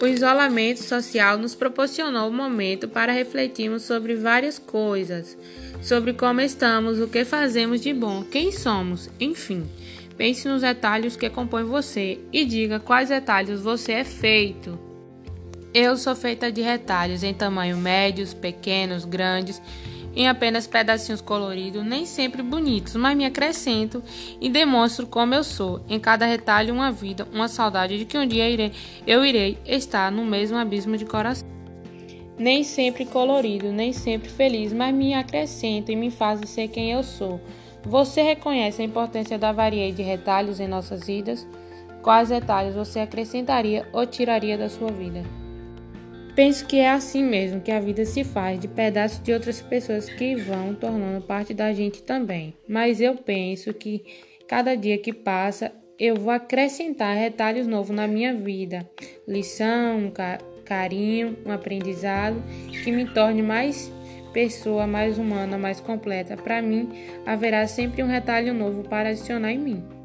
O isolamento social nos proporcionou um momento para refletirmos sobre várias coisas, sobre como estamos, o que fazemos de bom, quem somos, enfim. Pense nos detalhes que compõem você e diga quais detalhes você é feito. Eu sou feita de retalhos em tamanho médios, pequenos, grandes em apenas pedacinhos coloridos, nem sempre bonitos, mas me acrescento e demonstro como eu sou. Em cada retalho, uma vida, uma saudade de que um dia irei, eu irei estar no mesmo abismo de coração. Nem sempre colorido, nem sempre feliz, mas me acrescento e me faz ser quem eu sou. Você reconhece a importância da variedade de retalhos em nossas vidas? Quais retalhos você acrescentaria ou tiraria da sua vida? Penso que é assim mesmo que a vida se faz, de pedaços de outras pessoas que vão tornando parte da gente também. Mas eu penso que cada dia que passa eu vou acrescentar retalhos novos na minha vida, lição, carinho, um aprendizado que me torne mais pessoa, mais humana, mais completa. Para mim, haverá sempre um retalho novo para adicionar em mim.